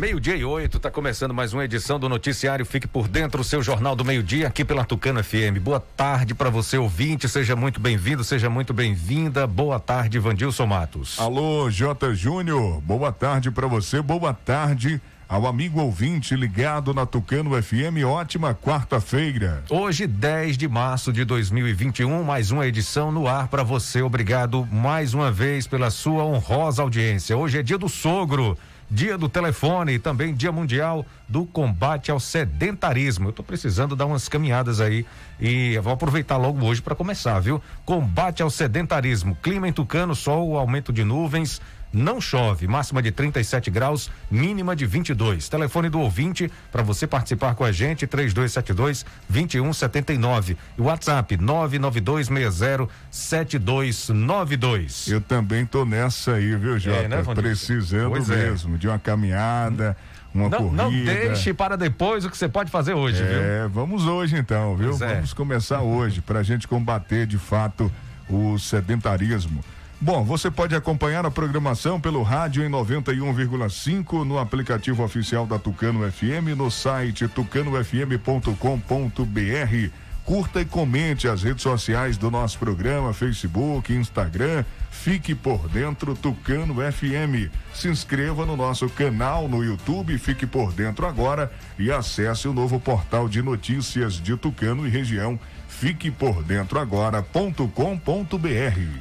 Meio-dia e oito, está começando mais uma edição do Noticiário Fique por Dentro, o seu jornal do meio-dia, aqui pela Tucano FM. Boa tarde para você, ouvinte, seja muito bem-vindo, seja muito bem-vinda. Boa tarde, Vandilson Matos. Alô, J. Júnior, boa tarde para você, boa tarde ao amigo ouvinte ligado na Tucano FM, ótima quarta-feira. Hoje, 10 de março de 2021, mais uma edição no ar para você. Obrigado mais uma vez pela sua honrosa audiência. Hoje é dia do sogro. Dia do telefone e também Dia Mundial do Combate ao Sedentarismo. Eu estou precisando dar umas caminhadas aí e vou aproveitar logo hoje para começar, viu? Combate ao sedentarismo. Clima em Tucano, sol, aumento de nuvens, não chove, máxima de 37 graus, mínima de 22. Telefone do ouvinte para você participar com a gente 3272 2179 e WhatsApp 99260 7292. Eu também tô nessa aí, viu, Jota? É, né, Precisando pois é. mesmo é. de uma caminhada. Uma não, corrida. não deixe para depois o que você pode fazer hoje, é, viu? É, vamos hoje então, viu? Pois é. vamos é. começar hoje para a gente combater de fato o sedentarismo. Bom, você pode acompanhar a programação pelo rádio em 91,5 no aplicativo oficial da Tucano FM, no site tucanofm.com.br. Curta e comente as redes sociais do nosso programa, Facebook, Instagram. Fique por dentro Tucano FM. Se inscreva no nosso canal no YouTube, fique por dentro agora e acesse o novo portal de notícias de Tucano e região Fique por dentro agora.com.br.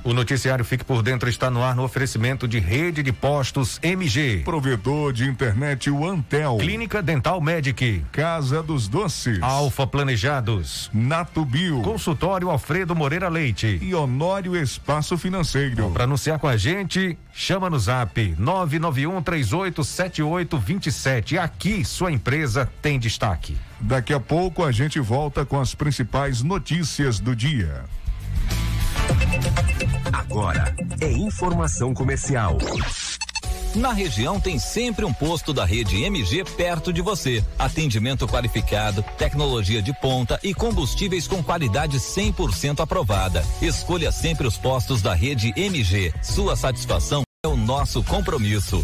O noticiário Fique por Dentro está no ar no oferecimento de rede de postos MG. Provedor de internet o Antel. Clínica Dental Medic. Casa dos Doces. Alfa Planejados. Nato Bio. Consultório Alfredo Moreira Leite. E Honório Espaço Financeiro. Para anunciar com a gente, chama no zap 991 387827. Aqui sua empresa tem destaque. Daqui a pouco a gente volta com as principais notícias do dia. Agora é informação comercial. Na região tem sempre um posto da rede MG perto de você. Atendimento qualificado, tecnologia de ponta e combustíveis com qualidade 100% aprovada. Escolha sempre os postos da rede MG. Sua satisfação é o nosso compromisso.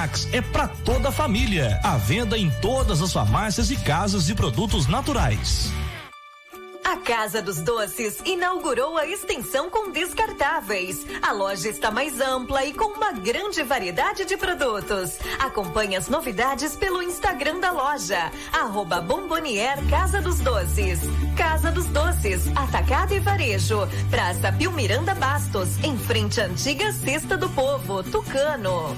Max é para toda a família. A venda em todas as farmácias e casas de produtos naturais. A Casa dos Doces inaugurou a extensão com descartáveis. A loja está mais ampla e com uma grande variedade de produtos. Acompanhe as novidades pelo Instagram da loja, arroba Bombonier Casa dos Doces. Casa dos Doces, Atacado e Varejo, Praça Pio Miranda Bastos, em frente à antiga Cesta do Povo, Tucano.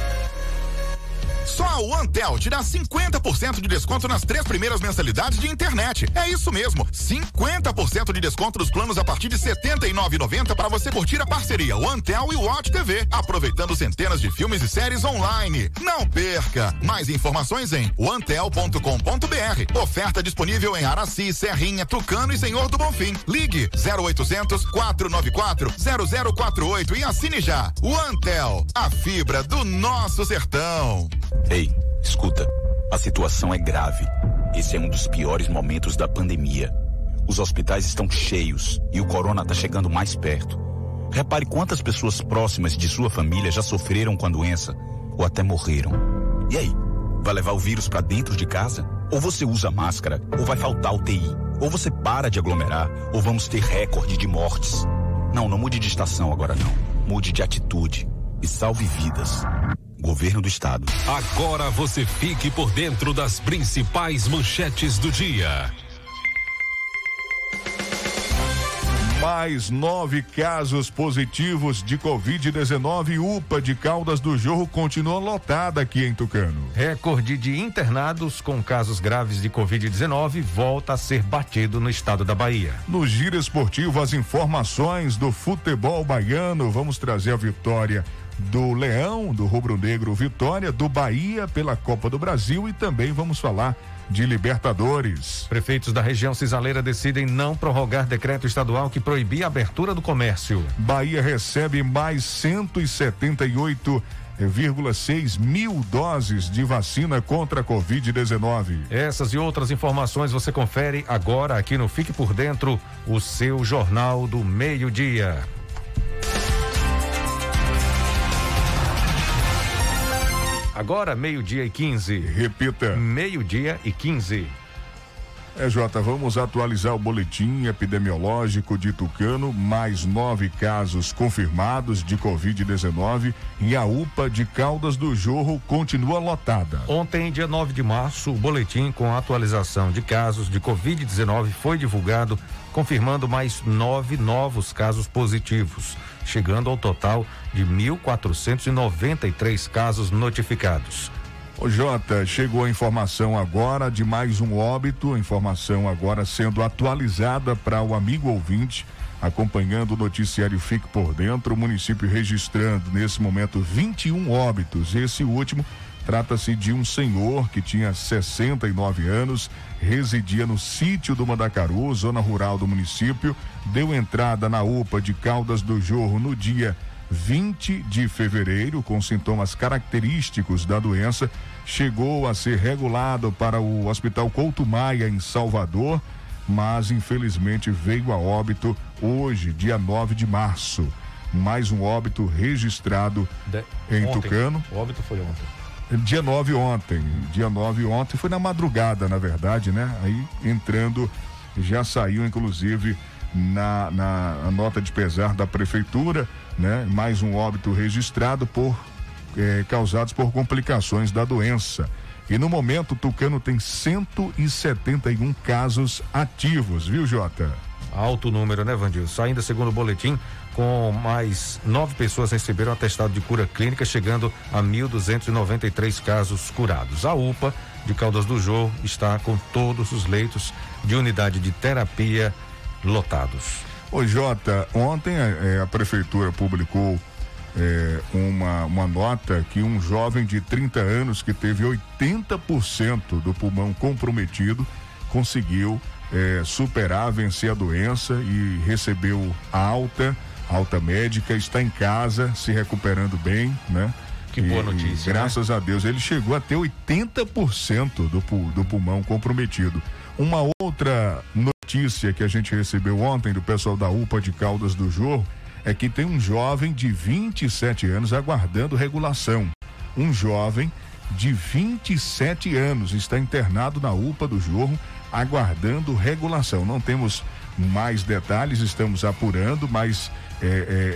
Só a OneTel te dá 50% de desconto nas três primeiras mensalidades de internet. É isso mesmo, 50% de desconto nos planos a partir de R$ 79,90 para você curtir a parceria OneTel e Watch TV, aproveitando centenas de filmes e séries online. Não perca! Mais informações em onetel.com.br. Oferta disponível em Araci, Serrinha, Tucano e Senhor do Bonfim. Ligue 0800 494 0048 e assine já. OneTel, a fibra do nosso sertão. Ei, escuta. A situação é grave. Esse é um dos piores momentos da pandemia. Os hospitais estão cheios e o corona está chegando mais perto. Repare quantas pessoas próximas de sua família já sofreram com a doença ou até morreram. E aí? Vai levar o vírus para dentro de casa? Ou você usa máscara, ou vai faltar UTI? Ou você para de aglomerar, ou vamos ter recorde de mortes? Não, não mude de estação agora não. Mude de atitude e salve vidas. Governo do Estado. Agora você fique por dentro das principais manchetes do dia. Mais nove casos positivos de Covid-19. UPA de Caldas do Jorro continua lotada aqui em Tucano. Recorde de internados com casos graves de Covid-19 volta a ser batido no estado da Bahia. No giro esportivo, as informações do futebol baiano. Vamos trazer a vitória do Leão, do Rubro Negro Vitória, do Bahia pela Copa do Brasil e também vamos falar de Libertadores. Prefeitos da região cisaleira decidem não prorrogar decreto estadual que proibia a abertura do comércio. Bahia recebe mais 178,6 mil doses de vacina contra a Covid-19. Essas e outras informações você confere agora aqui no Fique por Dentro, o seu Jornal do Meio-Dia. Agora, meio-dia e 15. Repita. Meio-dia e 15. É, Jota, vamos atualizar o boletim epidemiológico de Tucano. Mais nove casos confirmados de Covid-19 e a UPA de Caldas do Jorro continua lotada. Ontem, dia 9 de março, o boletim com atualização de casos de Covid-19 foi divulgado, confirmando mais nove novos casos positivos chegando ao total de 1.493 casos notificados. O Jota, chegou a informação agora de mais um óbito, informação agora sendo atualizada para o amigo ouvinte, acompanhando o noticiário Fique por Dentro, o município registrando nesse momento 21 óbitos. Esse último trata-se de um senhor que tinha 69 anos, residia no sítio do Mandacaru, zona rural do município, deu entrada na UPA de Caldas do Jorro no dia 20 de fevereiro, com sintomas característicos da doença, chegou a ser regulado para o Hospital Couto Maia, em Salvador, mas infelizmente veio a óbito hoje, dia 9 de março. Mais um óbito registrado de... em ontem. Tucano. O óbito foi ontem. Dia 9 ontem. Dia 9 ontem, foi na madrugada, na verdade, né? Aí entrando, já saiu, inclusive, na, na nota de pesar da prefeitura, né? Mais um óbito registrado por eh, causados por complicações da doença. E no momento, Tucano tem 171 casos ativos, viu, Jota? Alto número, né, Vandilson? Ainda segundo o boletim, com mais nove pessoas receberam atestado de cura clínica, chegando a 1.293 casos curados. A UPA de Caldas do Jô está com todos os leitos de unidade de terapia lotados. Ô Jota, ontem é, a prefeitura publicou é, uma, uma nota que um jovem de 30 anos que teve 80% do pulmão comprometido conseguiu é, superar, vencer a doença e recebeu alta, alta médica, está em casa, se recuperando bem, né? Que boa notícia. E, graças né? a Deus, ele chegou a ter 80% do, do pulmão comprometido. Uma outra notícia que a gente recebeu ontem do pessoal da UPA de Caldas do Jorro é que tem um jovem de 27 anos aguardando regulação. Um jovem de 27 anos está internado na UPA do Jorro aguardando regulação. Não temos mais detalhes, estamos apurando, mas é,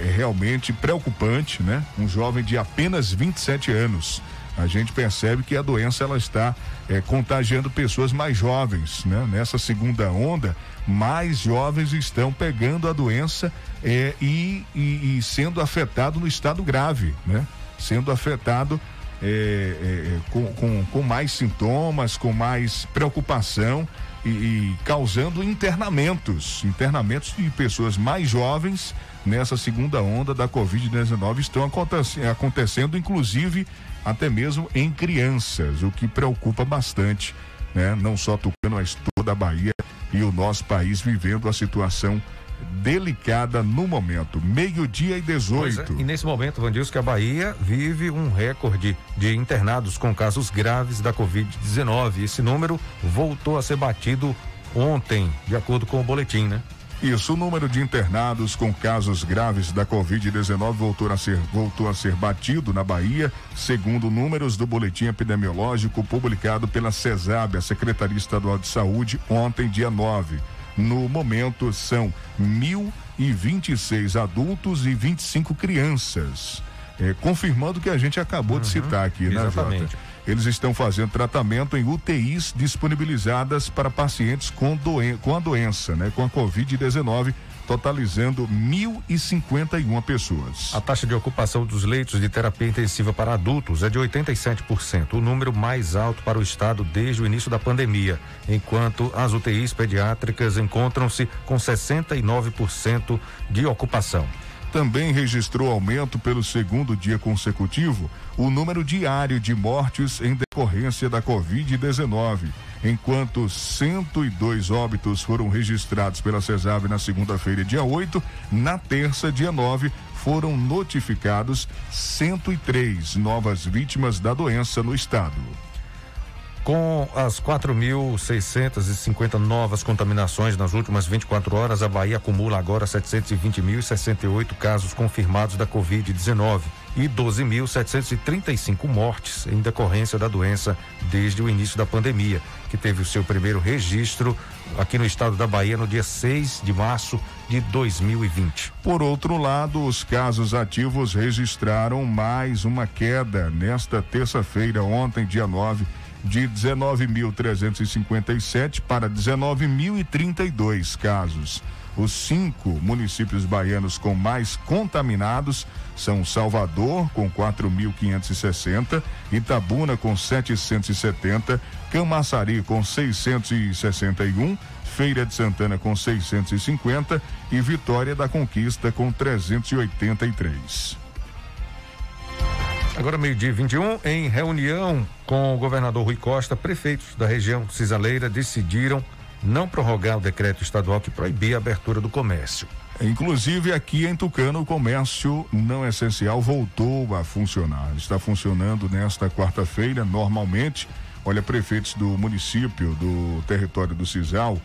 é, é realmente preocupante, né? Um jovem de apenas 27 anos. A gente percebe que a doença ela está é, contagiando pessoas mais jovens, né? Nessa segunda onda, mais jovens estão pegando a doença é, e, e, e, sendo afetado no estado grave, né? Sendo afetado é, é, com, com, com, mais sintomas, com mais preocupação e, e causando internamentos, internamentos de pessoas mais jovens nessa segunda onda da Covid-19 estão acontecendo, inclusive até mesmo em crianças, o que preocupa bastante, né? Não só Tucano, mas toda a Bahia e o nosso país vivendo a situação delicada no momento. Meio-dia e 18. É, e nesse momento, Vandilson, que a Bahia vive um recorde de internados com casos graves da Covid-19. Esse número voltou a ser batido ontem, de acordo com o boletim, né? Isso, o número de internados com casos graves da Covid-19 voltou a ser voltou a ser batido na Bahia, segundo números do boletim epidemiológico publicado pela CESAB, a Secretaria Estadual de Saúde, ontem, dia 9. No momento, são 1.026 adultos e 25 crianças. É, confirmando o que a gente acabou uhum, de citar aqui, exatamente. né, Jota? Eles estão fazendo tratamento em UTIs disponibilizadas para pacientes com, doen com a doença, né? Com a Covid-19 totalizando 1.051 pessoas. A taxa de ocupação dos leitos de terapia intensiva para adultos é de 87%, o número mais alto para o estado desde o início da pandemia, enquanto as UTIs pediátricas encontram-se com 69% de ocupação também registrou aumento pelo segundo dia consecutivo o número diário de mortes em decorrência da Covid-19, enquanto 102 óbitos foram registrados pela CESAB na segunda-feira, dia 8, na terça, dia 9, foram notificados 103 novas vítimas da doença no estado. Com as 4.650 novas contaminações nas últimas 24 horas, a Bahia acumula agora 720.068 casos confirmados da Covid-19 e 12.735 mortes em decorrência da doença desde o início da pandemia, que teve o seu primeiro registro aqui no estado da Bahia no dia 6 de março de 2020. Por outro lado, os casos ativos registraram mais uma queda nesta terça-feira, ontem, dia 9 de 19.357 para 19.032 casos. Os cinco municípios baianos com mais contaminados são Salvador, com 4.560, Itabuna, com 770, Camaçari, com 661, Feira de Santana, com 650 e Vitória da Conquista, com 383. Agora, meio-dia 21, em reunião com o governador Rui Costa, prefeitos da região cisaleira decidiram não prorrogar o decreto estadual que proibia a abertura do comércio. Inclusive aqui em Tucano o comércio não essencial voltou a funcionar. Está funcionando nesta quarta-feira normalmente. Olha, prefeitos do município, do território do Cisal,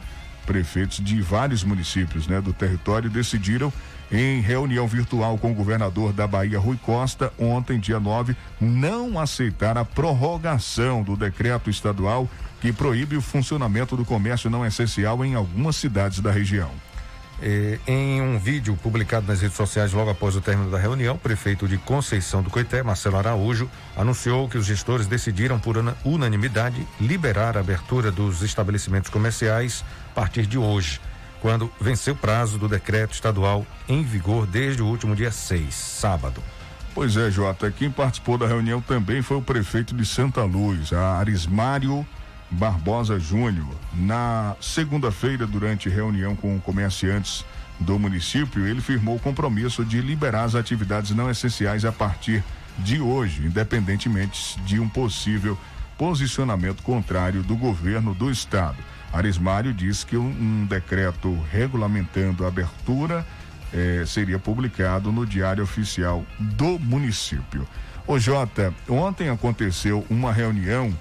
prefeitos de vários municípios, né, do território decidiram em reunião virtual com o governador da Bahia, Rui Costa, ontem, dia 9, não aceitar a prorrogação do decreto estadual que proíbe o funcionamento do comércio não essencial em algumas cidades da região. Eh, em um vídeo publicado nas redes sociais logo após o término da reunião, o prefeito de Conceição do Coité, Marcelo Araújo, anunciou que os gestores decidiram por unanimidade liberar a abertura dos estabelecimentos comerciais a partir de hoje. Quando venceu o prazo do decreto estadual em vigor desde o último dia 6, sábado. Pois é, Jota. Quem participou da reunião também foi o prefeito de Santa Luz, Arismário Barbosa Júnior. Na segunda-feira, durante reunião com comerciantes do município, ele firmou o compromisso de liberar as atividades não essenciais a partir de hoje, independentemente de um possível posicionamento contrário do governo do estado. Arismário disse que um, um decreto regulamentando a abertura eh, seria publicado no Diário Oficial do município. Ô Jota, ontem aconteceu uma reunião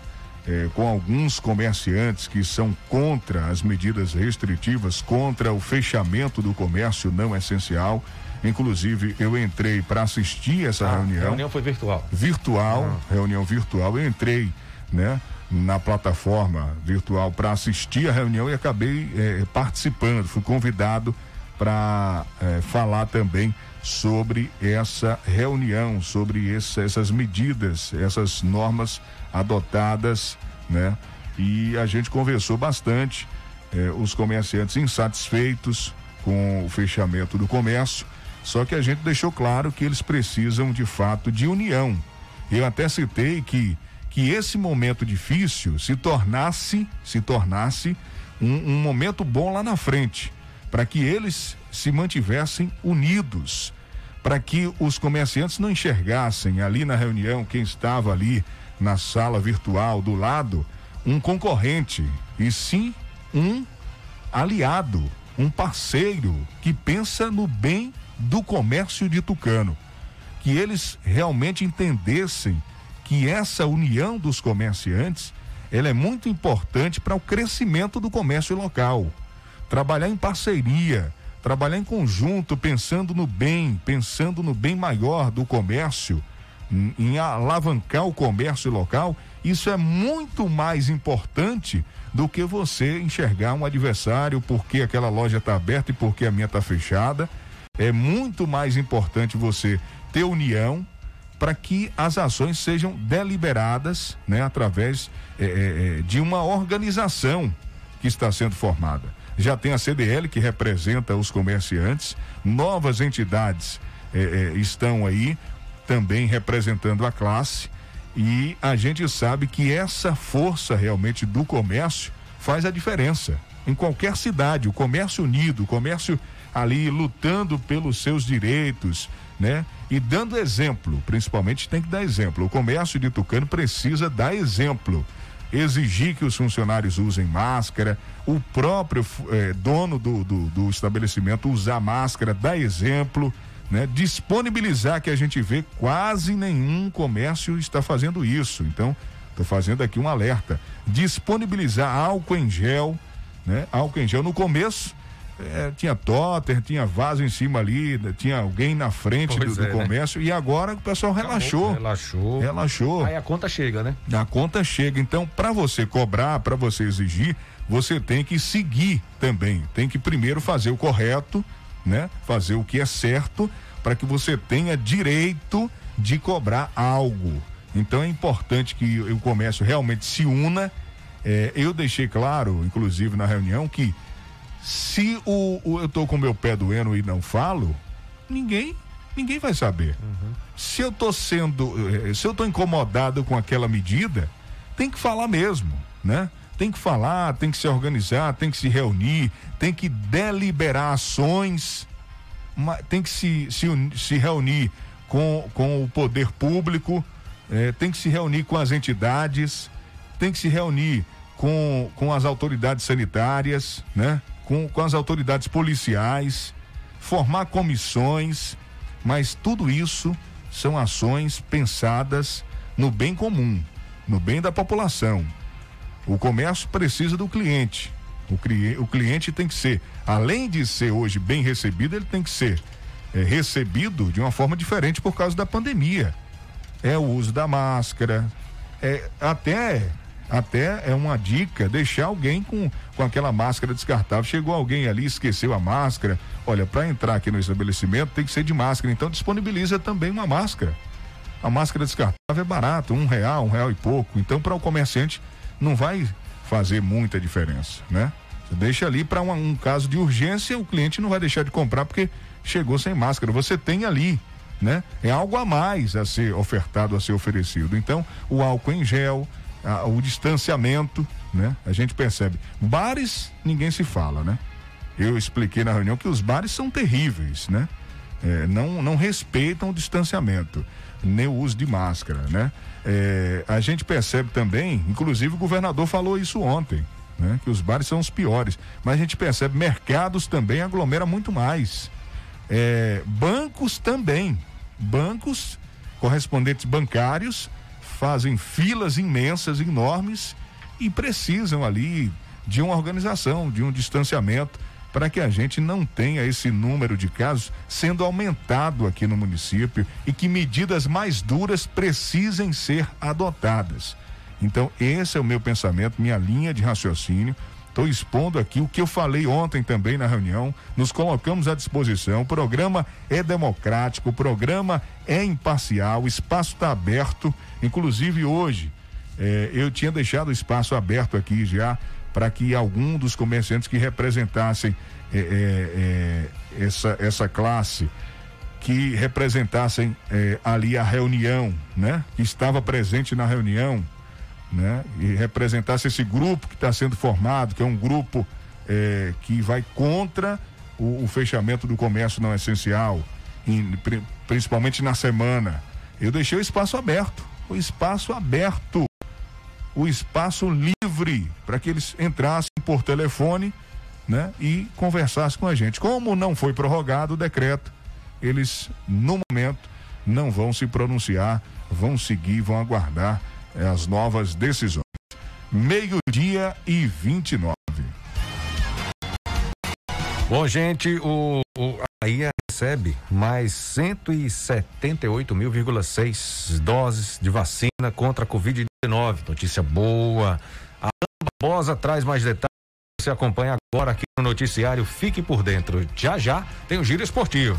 eh, com alguns comerciantes que são contra as medidas restritivas, contra o fechamento do comércio não essencial. Inclusive, eu entrei para assistir essa Ah, reunião. A reunião foi virtual. Virtual, reunião virtual. Eu entrei, né? Na plataforma virtual para assistir a reunião e acabei eh, participando, fui convidado para falar também sobre essa reunião, sobre esse- essas medidas, essas normas adotadas, né? E a gente conversou bastante, eh, os comerciantes insatisfeitos com o fechamento do comércio, só que a gente deixou claro que eles precisam de fato de união. Eu até citei que que esse momento difícil se tornasse se tornasse um, um momento bom lá na frente, para que eles se mantivessem unidos, para que os comerciantes não enxergassem ali na reunião quem estava ali na sala virtual do lado um concorrente, e sim um aliado, um parceiro que pensa no bem do comércio de Tucano. Que eles realmente entendessem que essa união dos comerciantes ela é muito importante para o crescimento do comércio local. Trabalhar em parceria, trabalhar em conjunto, pensando no bem, pensando no bem maior do comércio, em- em alavancar o comércio local, isso é muito mais importante do que você enxergar um adversário porque aquela loja está aberta e porque a minha está fechada. É muito mais importante você ter união para que as ações sejam deliberadas, né, através eh, de uma organização que está sendo formada. Já tem a CDL que representa os comerciantes, novas entidades eh, estão aí também representando a classe e a gente sabe que essa força realmente do comércio faz a diferença em qualquer cidade, o comércio unido, o comércio ali lutando pelos seus direitos, né? E dando exemplo, principalmente tem que dar exemplo. O comércio de Tucano precisa dar exemplo. Exigir que os funcionários usem máscara, o próprio eh, dono do, do, do estabelecimento usar máscara, dar exemplo, né? Disponibilizar que a gente vê quase nenhum comércio está fazendo isso. Então, estou fazendo aqui um alerta. Disponibilizar álcool em gel, né? Álcool em gel no começo é, tinha totter, tinha vaso em cima ali, né, tinha alguém na frente do, do é, né? comércio e agora o pessoal relaxou. Relaxou. Relaxou. Aí a conta chega, né? A conta chega. Então, para você cobrar, para você exigir, você tem que seguir também. Tem que primeiro fazer o correto, né? Fazer o que é certo para que você tenha direito de cobrar algo. Então é importante que o comércio realmente se una. É, eu deixei claro, inclusive na reunião, que se o, o- eu tô com meu pé doendo e não falo, ninguém ninguém vai saber. Se eu tô sendo, eh, se eu tô incomodado com aquela medida, tem que falar mesmo, né? Tem que falar, tem que se organizar, tem que se reunir, tem que deliberar ações, tem que se, se, se reunir com, com o poder público, eh, tem que se reunir com as entidades, tem que se reunir com, com as autoridades sanitárias, né? Com, com as autoridades policiais, formar comissões, mas tudo isso são ações pensadas no bem comum, no bem da população. O comércio precisa do cliente. O, cli- o cliente tem que ser, além de ser hoje bem recebido, ele tem que ser eh, recebido de uma forma diferente por causa da pandemia. É o uso da máscara, é até até é uma dica deixar alguém com, com aquela máscara descartável. Chegou alguém ali, esqueceu a máscara. Olha, para entrar aqui no estabelecimento tem que ser de máscara, então disponibiliza também uma máscara. A máscara descartável é barata, um real, um real e pouco. Então, para o comerciante, não vai fazer muita diferença, né? Você deixa ali para um, um caso de urgência, o cliente não vai deixar de comprar porque chegou sem máscara. Você tem ali, né? É algo a mais a ser ofertado, a ser oferecido. Então, o álcool em gel, a, o distanciamento, né? A gente percebe. Bares, ninguém se fala, né? Eu expliquei na reunião que os bares são terríveis, né? É, não, não respeitam o distanciamento, nem o uso de máscara, né? É, a gente percebe também, inclusive o governador falou isso ontem, né? Que os bares são os piores. Mas a gente percebe mercados também aglomera muito mais. É, bancos também. Bancos, correspondentes bancários, fazem filas imensas, enormes e precisam ali de uma organização, de um distanciamento para que a gente não tenha esse número de casos sendo aumentado aqui no município e que medidas mais duras precisem ser adotadas. Então, esse é o meu pensamento, minha linha de raciocínio. Estou expondo aqui o que eu falei ontem também na reunião. Nos colocamos à disposição. O programa é democrático, o programa é imparcial, o espaço está aberto. Inclusive hoje, eh, eu tinha deixado o espaço aberto aqui já para que algum dos comerciantes que representassem eh, eh, essa, essa classe, que representassem ali a reunião, né? Que estava presente na reunião, né? E representasse esse grupo que está sendo formado, que é um grupo que vai contra o, o, fechamento do comércio não essencial, em, principalmente na semana. Eu deixei o espaço aberto, o espaço aberto o espaço livre para que eles entrassem por telefone, né, e conversassem com a gente. Como não foi prorrogado o decreto, eles no momento não vão se pronunciar, vão seguir, vão aguardar as novas decisões. Meio-dia e 29. Bom, gente, o, o Bahia recebe mais 178.000,6 doses de vacina contra a Covid-19. Notícia boa. A Barbosa traz mais detalhes. Você acompanha agora aqui no noticiário. Fique por dentro. Já já tem o giro esportivo.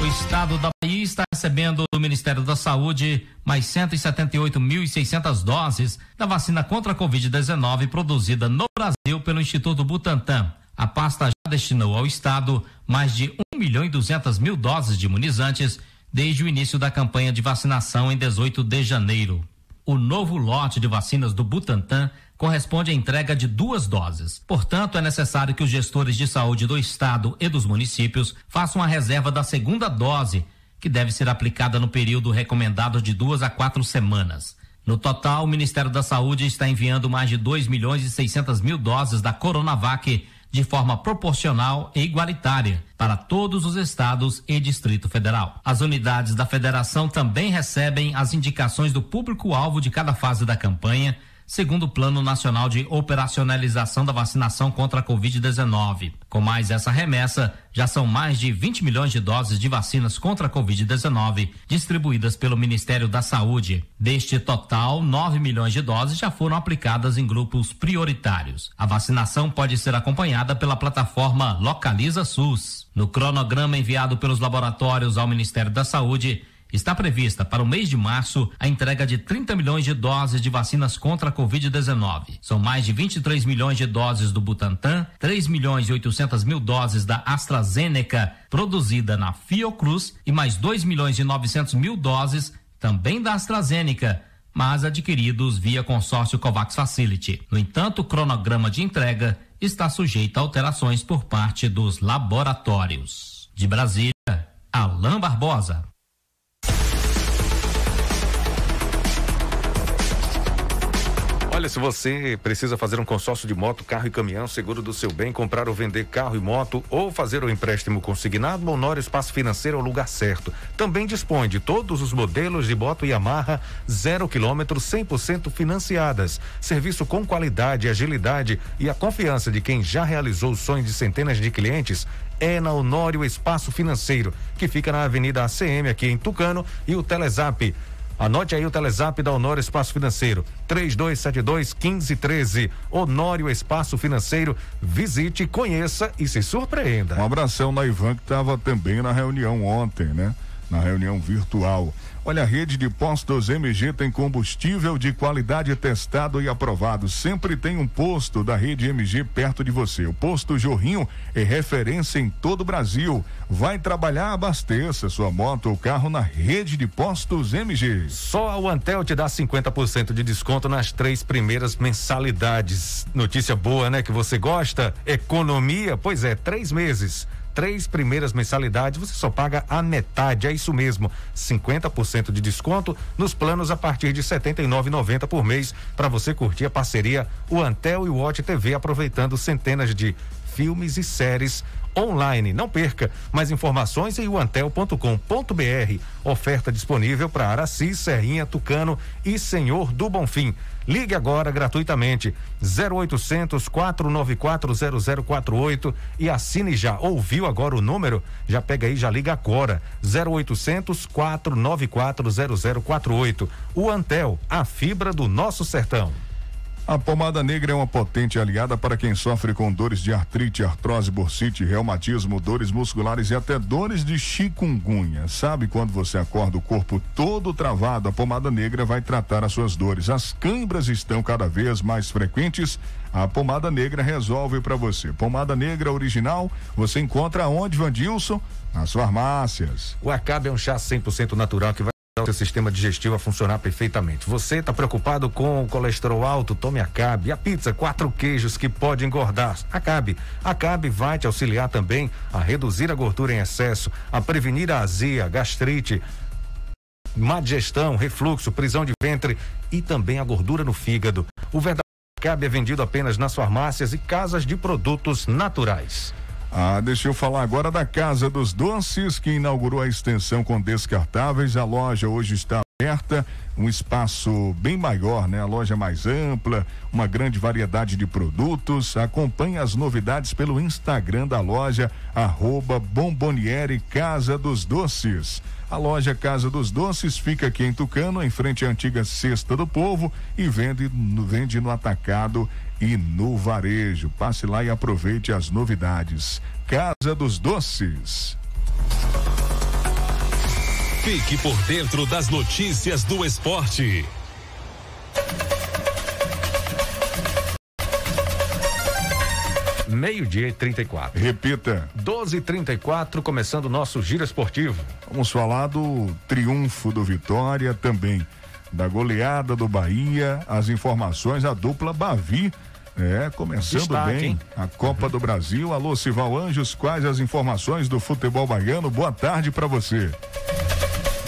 O estado da Bahia está recebendo do Ministério da Saúde mais 178.600 doses da vacina contra a Covid-19 produzida no Brasil pelo Instituto Butantan. A pasta já destinou ao Estado mais de 1 milhão e 200 mil doses de imunizantes desde o início da campanha de vacinação em 18 de janeiro. O novo lote de vacinas do Butantan corresponde à entrega de duas doses. Portanto, é necessário que os gestores de saúde do Estado e dos municípios façam a reserva da segunda dose, que deve ser aplicada no período recomendado de duas a quatro semanas. No total, o Ministério da Saúde está enviando mais de 2 milhões e 600 mil doses da Coronavac de forma proporcional e igualitária para todos os estados e Distrito Federal. As unidades da federação também recebem as indicações do público-alvo de cada fase da campanha segundo o Plano Nacional de Operacionalização da Vacinação contra a Covid-19. Com mais essa remessa, já são mais de 20 milhões de doses de vacinas contra a Covid-19 distribuídas pelo Ministério da Saúde. Deste total, 9 milhões de doses já foram aplicadas em grupos prioritários. A vacinação pode ser acompanhada pela plataforma Localiza SUS. No cronograma enviado pelos laboratórios ao Ministério da Saúde, Está prevista para o mês de março a entrega de 30 milhões de doses de vacinas contra a Covid-19. São mais de 23 milhões de doses do Butantan, 3 milhões e 800 mil doses da AstraZeneca, produzida na Fiocruz, e mais 2 milhões e 900 mil doses também da AstraZeneca, mas adquiridos via consórcio COVAX Facility. No entanto, o cronograma de entrega está sujeito a alterações por parte dos laboratórios. De Brasília, Alain Barbosa. Olha, se você precisa fazer um consórcio de moto, carro e caminhão, seguro do seu bem, comprar ou vender carro e moto, ou fazer o um empréstimo consignado, o Honório Espaço Financeiro é o lugar certo. Também dispõe de todos os modelos de moto Yamaha, zero quilômetro, 100% financiadas. Serviço com qualidade, agilidade e a confiança de quem já realizou o sonho de centenas de clientes é na Honório Espaço Financeiro, que fica na Avenida ACM aqui em Tucano e o Telezap Anote aí o Telezap da Honório Espaço Financeiro, 3272 1513. Honório Espaço Financeiro. Visite, conheça e se surpreenda. Um abração na Ivan que estava também na reunião ontem, né? Na reunião virtual. Olha, a rede de postos MG tem combustível de qualidade testado e aprovado. Sempre tem um posto da rede MG perto de você. O posto Jorrinho é referência em todo o Brasil. Vai trabalhar, abasteça sua moto ou carro na rede de postos MG. Só a Antel te dá 50% de desconto nas três primeiras mensalidades. Notícia boa, né? Que você gosta? Economia? Pois é, três meses três primeiras mensalidades você só paga a metade, é isso mesmo, 50% de desconto nos planos a partir de R$ 79,90 por mês para você curtir a parceria o Antel e o Watch TV aproveitando centenas de filmes e séries online. Não perca mais informações em uantel.com.br. Oferta disponível para Araci, Serrinha, Tucano e Senhor do Bonfim. Ligue agora gratuitamente 0800 494 0048 e assine já. Ouviu agora o número? Já pega aí, já liga agora. 0800 494 0048. O Antel, a fibra do nosso sertão. A pomada negra é uma potente aliada para quem sofre com dores de artrite, artrose, bursite, reumatismo, dores musculares e até dores de chikungunya. Sabe quando você acorda o corpo todo travado? A pomada negra vai tratar as suas dores. As câimbras estão cada vez mais frequentes. A pomada negra resolve para você. Pomada negra original, você encontra onde, Vandilson? Nas farmácias. O Acabe é um chá 100% natural que vai o seu sistema digestivo a funcionar perfeitamente. Você está preocupado com o colesterol alto? Tome Acabe. A pizza, quatro queijos que pode engordar. Acabe. Acabe vai te auxiliar também a reduzir a gordura em excesso, a prevenir a azia, gastrite, má digestão, refluxo, prisão de ventre e também a gordura no fígado. O verdadeiro Acabe é vendido apenas nas farmácias e casas de produtos naturais. Ah, deixa eu falar agora da Casa dos Doces, que inaugurou a extensão com descartáveis. A loja hoje está aberta, um espaço bem maior, né? A loja mais ampla, uma grande variedade de produtos. Acompanhe as novidades pelo Instagram da loja, arroba Bomboniere Casa dos Doces. A loja Casa dos Doces fica aqui em Tucano, em frente à antiga Cesta do Povo e vende, vende no atacado e no varejo. Passe lá e aproveite as novidades. Casa dos Doces. Fique por dentro das notícias do esporte. Meio-dia e 34. Repita. 12 e 34 começando o nosso giro esportivo. Vamos falar do triunfo do Vitória também. Da goleada do Bahia, as informações, a dupla Bavi é, começando Destaque, bem hein? a Copa uhum. do Brasil. Alô, Sival Anjos, quais as informações do futebol baiano? Boa tarde para você.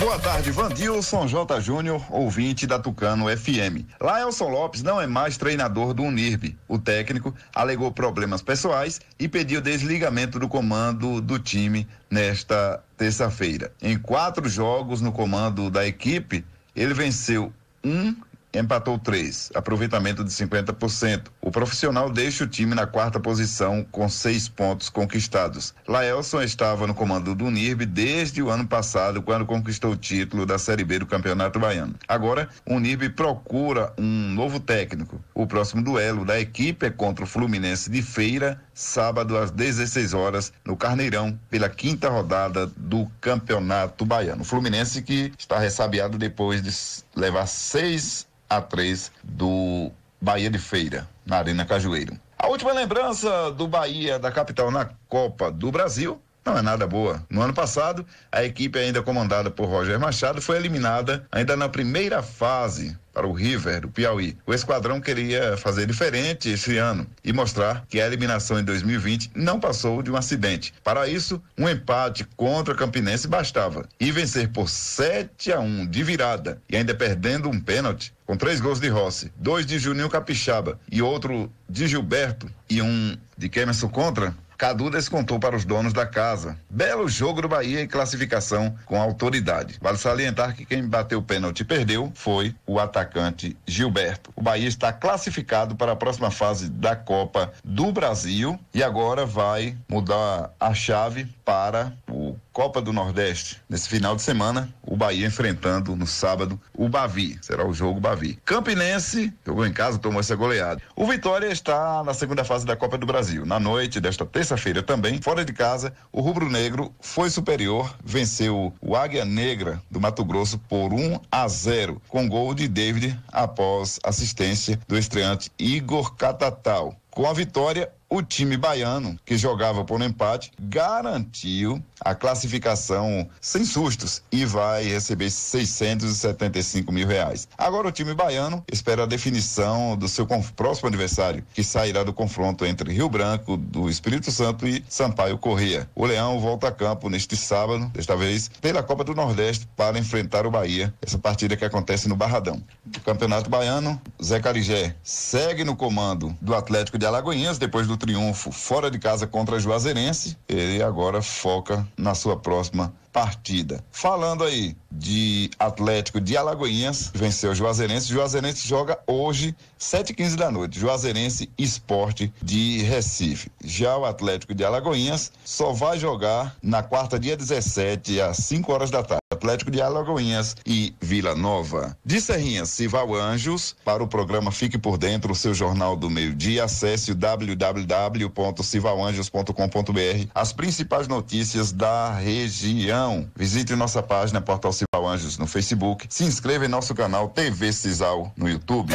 Boa tarde, Vandilson J. Júnior, ouvinte da Tucano FM. Laelson Lopes não é mais treinador do Unirb. O técnico alegou problemas pessoais e pediu desligamento do comando do time nesta terça-feira. Em quatro jogos no comando da equipe, ele venceu um empatou três, aproveitamento de 50%. O profissional deixa o time na quarta posição com seis pontos conquistados. Laelson estava no comando do NIRB desde o ano passado, quando conquistou o título da Série B do Campeonato Baiano. Agora, o NIRB procura um novo técnico. O próximo duelo da equipe é contra o Fluminense de Feira, sábado às 16 horas, no Carneirão, pela quinta rodada do Campeonato Baiano. O Fluminense que está ressabiado depois de levar seis a 3 do Bahia de Feira, na Arena Cajueiro. A última lembrança do Bahia, da capital, na Copa do Brasil, não é nada boa. No ano passado, a equipe ainda comandada por Roger Machado foi eliminada ainda na primeira fase para o River, do Piauí. O esquadrão queria fazer diferente esse ano e mostrar que a eliminação em 2020 não passou de um acidente. Para isso, um empate contra a Campinense bastava e vencer por 7 a 1 de virada e ainda perdendo um pênalti com três gols de Rossi, dois de Juninho Capixaba e outro de Gilberto e um de Kemerson contra, Cadu descontou para os donos da casa. Belo jogo do Bahia em classificação com autoridade. Vale salientar que quem bateu o pênalti e perdeu foi o atacante Gilberto. O Bahia está classificado para a próxima fase da Copa do Brasil e agora vai mudar a chave para o Copa do Nordeste. Nesse final de semana, o Bahia enfrentando no sábado o Bavi. Será o jogo Bavi. Campinense jogou em casa, tomou essa goleada. O Vitória está na segunda fase da Copa do Brasil. Na noite desta terça-feira também, fora de casa, o Rubro Negro foi superior, venceu o Águia Negra do Mato Grosso por 1 a 0, com gol de David após assistência do estreante Igor Catatal. Com a vitória, o time baiano, que jogava por um empate, garantiu a classificação sem sustos e vai receber 675 mil reais. Agora o time baiano espera a definição do seu próximo adversário, que sairá do confronto entre Rio Branco, do Espírito Santo e Sampaio Corrêa. O Leão volta a campo neste sábado, desta vez pela Copa do Nordeste, para enfrentar o Bahia, essa partida que acontece no Barradão. O Campeonato Baiano, Zé Carigé segue no comando do Atlético de Alagoinhas depois do triunfo fora de casa contra a Juazeirense. Ele agora foca na sua próxima partida. Falando aí de Atlético de Alagoinhas, venceu o Juazeirense. Juazeirense joga hoje, 7h15 da noite. Juazeirense Esporte de Recife. Já o Atlético de Alagoinhas só vai jogar na quarta, dia 17, às 5 horas da tarde. Atlético de Alagoinhas e Vila Nova. De Serrinha, Cival Anjos, para o programa Fique por Dentro, o seu jornal do meio-dia, acesse www.civalanjos.com.br, as principais notícias da região. Visite nossa página Portal Cival Anjos no Facebook, se inscreva em nosso canal TV Cisal no YouTube.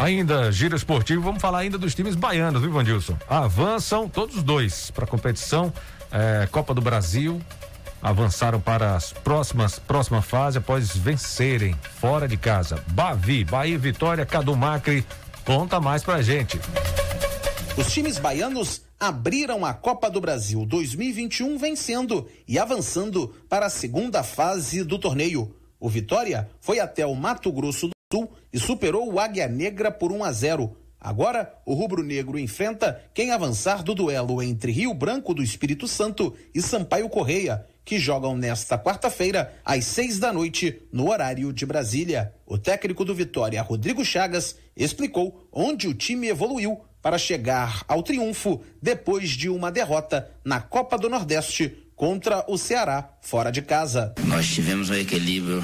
Ainda giro esportivo, vamos falar ainda dos times baianos, viu, Vandilson? Avançam todos os dois para a competição é, Copa do Brasil, avançaram para as próximas próxima fase após vencerem fora de casa. Bavi, Bahia Vitória, Cadu Macri, conta mais pra gente. Os times baianos abriram a Copa do Brasil 2021 vencendo e avançando para a segunda fase do torneio. O Vitória foi até o Mato Grosso do Sul e superou o Águia Negra por 1 a 0. Agora, o rubro-negro enfrenta quem avançar do duelo entre Rio Branco do Espírito Santo e Sampaio Correia, que jogam nesta quarta-feira, às seis da noite, no horário de Brasília. O técnico do Vitória, Rodrigo Chagas, explicou onde o time evoluiu para chegar ao triunfo depois de uma derrota na Copa do Nordeste contra o Ceará, fora de casa. Nós tivemos um equilíbrio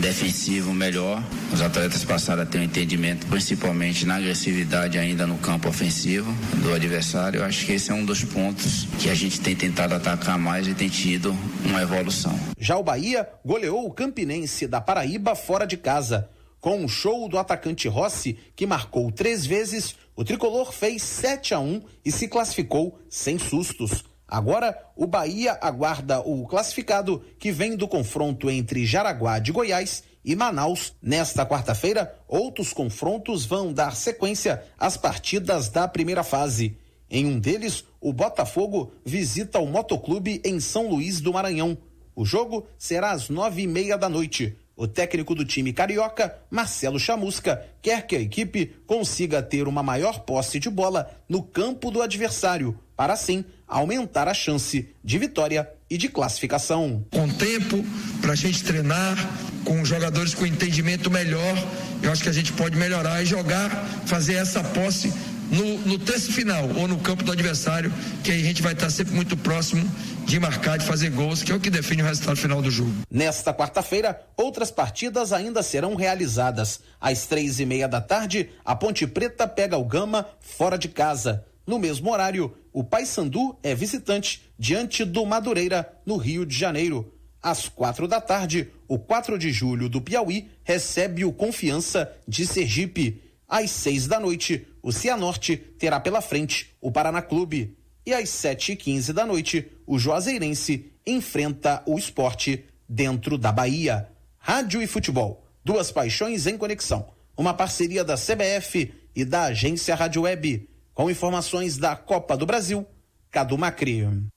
defensivo melhor. Os atletas passaram a ter um entendimento, principalmente na agressividade ainda no campo ofensivo do adversário. Eu acho que esse é um dos pontos que a gente tem tentado atacar mais e tem tido uma evolução. Já o Bahia goleou o Campinense da Paraíba fora de casa. Com um show do atacante Rossi, que marcou três vezes, o tricolor fez 7 a 1 e se classificou sem sustos. Agora, o Bahia aguarda o classificado que vem do confronto entre Jaraguá de Goiás e Manaus. Nesta quarta-feira, outros confrontos vão dar sequência às partidas da primeira fase. Em um deles, o Botafogo visita o Motoclube em São Luís do Maranhão. O jogo será às nove e meia da noite. O técnico do time carioca, Marcelo Chamusca, quer que a equipe consiga ter uma maior posse de bola no campo do adversário, para assim aumentar a chance de vitória e de classificação. Com tempo para a gente treinar, com jogadores com entendimento melhor, eu acho que a gente pode melhorar e jogar, fazer essa posse no, no terço final ou no campo do adversário, que aí a gente vai estar sempre muito próximo de marcar, de fazer gols, que é o que define o resultado final do jogo. Nesta quarta-feira, outras partidas ainda serão realizadas. Às três e meia da tarde, a Ponte Preta pega o Gama fora de casa. No mesmo horário, o Paysandu é visitante diante do Madureira, no Rio de Janeiro. Às quatro da tarde, o 4 de julho do Piauí recebe o Confiança de Sergipe. Às seis da noite, o Cianorte terá pela frente o Paraná Clube. E às sete e quinze da noite, o Juazeirense enfrenta o esporte dentro da Bahia. Rádio e futebol, duas paixões em conexão. Uma parceria da CBF e da agência Rádio Web. Com informações da Copa do Brasil, Cadu Macri.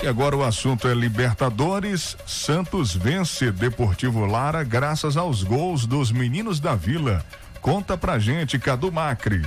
E agora o assunto é Libertadores. Santos vence Deportivo Lara graças aos gols dos meninos da Vila. Conta pra gente, Cadu Macri.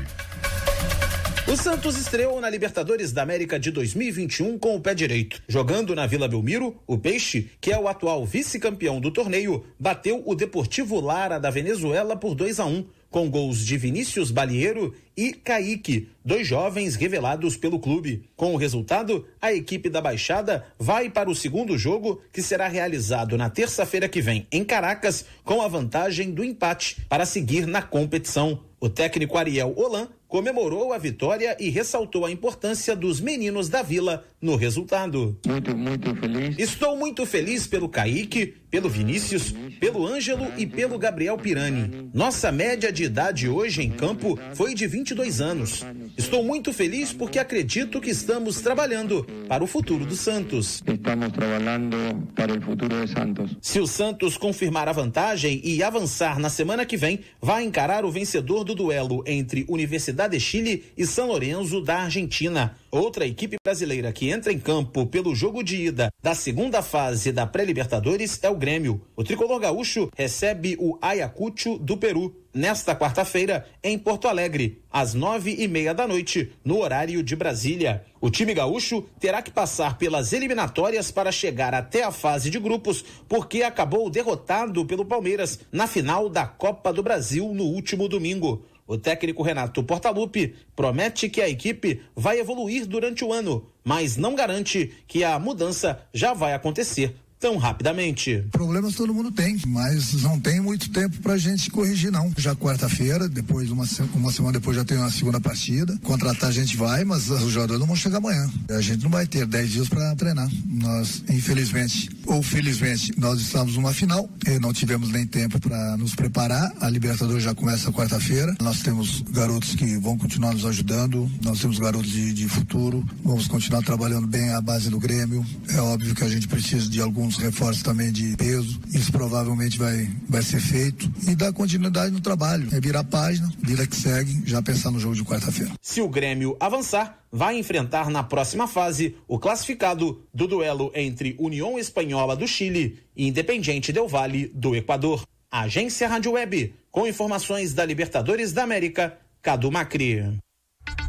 O Santos estreou na Libertadores da América de 2021 com o pé direito. Jogando na Vila Belmiro, o Peixe, que é o atual vice-campeão do torneio, bateu o Deportivo Lara da Venezuela por 2 a 1 com gols de Vinícius Balieiro e Kaique, dois jovens revelados pelo clube. Com o resultado, a equipe da Baixada vai para o segundo jogo, que será realizado na terça-feira que vem em Caracas, com a vantagem do empate para seguir na competição. O técnico Ariel Holan comemorou a vitória e ressaltou a importância dos meninos da vila no resultado. Muito, muito feliz. Estou muito feliz pelo Kaique, pelo Vinícius, pelo Ângelo e pelo Gabriel Pirani. Nossa média de idade hoje em campo foi de 22 anos. Estou muito feliz porque acredito que estamos trabalhando para o futuro do Santos. Estamos trabalhando para o futuro de Santos. Se o Santos confirmar a vantagem e avançar na semana que vem, vai encarar o vencedor do duelo entre Universidade de Chile e São Lourenço da Argentina. Outra equipe brasileira que entra em campo pelo jogo de ida da segunda fase da pré-Libertadores é o Grêmio. O tricolor gaúcho recebe o Ayacucho do Peru nesta quarta-feira em Porto Alegre, às nove e meia da noite, no horário de Brasília. O time gaúcho terá que passar pelas eliminatórias para chegar até a fase de grupos, porque acabou derrotado pelo Palmeiras na final da Copa do Brasil no último domingo. O técnico Renato Portaluppi promete que a equipe vai evoluir durante o ano, mas não garante que a mudança já vai acontecer tão rapidamente. Problemas todo mundo tem, mas não tem muito tempo pra gente corrigir, não. Já quarta-feira, depois, uma, uma semana depois já tem uma segunda partida. Contratar a gente vai, mas os jogadores não vão chegar amanhã. A gente não vai ter 10 dias para treinar. Nós, infelizmente, ou felizmente, nós estamos numa final e não tivemos nem tempo para nos preparar. A Libertadores já começa quarta-feira. Nós temos garotos que vão continuar nos ajudando, nós temos garotos de, de futuro, vamos continuar trabalhando bem a base do Grêmio. É óbvio que a gente precisa de alguns alguns reforços também de peso. Isso provavelmente vai, vai ser feito. E dar continuidade no trabalho. É virar a página, vida que segue, já pensar no jogo de quarta-feira. Se o Grêmio avançar, vai enfrentar na próxima fase o classificado do duelo entre União Espanhola do Chile e Independiente Del Vale do Equador. Agência Rádio Web, com informações da Libertadores da América, Cadu Macri.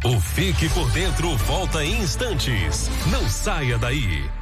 O Fique por Dentro volta em instantes. Não saia daí.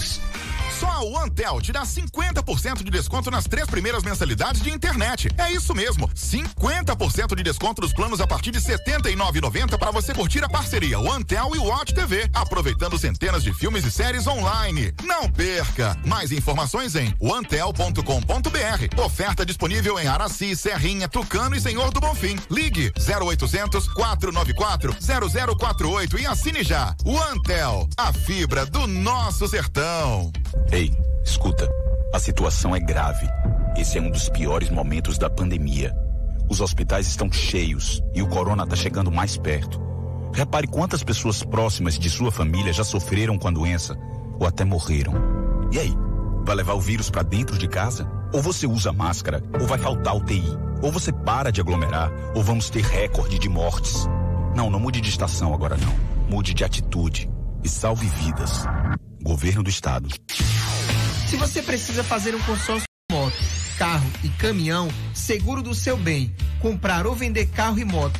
Christ. Só a OneTel te dá 50% de desconto nas três primeiras mensalidades de internet. É isso mesmo, 50% de desconto nos planos a partir de R$ 79,90 para você curtir a parceria OneTel e Watch TV, aproveitando centenas de filmes e séries online. Não perca! Mais informações em onetel.com.br. Oferta disponível em Araci, Serrinha, Tucano e Senhor do Bonfim. Ligue 0800 494 0048 e assine já. OneTel, a fibra do nosso sertão. Ei, escuta. A situação é grave. Esse é um dos piores momentos da pandemia. Os hospitais estão cheios e o corona está chegando mais perto. Repare quantas pessoas próximas de sua família já sofreram com a doença ou até morreram. E aí, vai levar o vírus para dentro de casa? Ou você usa máscara ou vai faltar UTI? Ou você para de aglomerar, ou vamos ter recorde de mortes. Não, não mude de estação agora não. Mude de atitude e salve vidas. Governo do Estado. Se você precisa fazer um consórcio de moto, carro e caminhão, seguro do seu bem, comprar ou vender carro e moto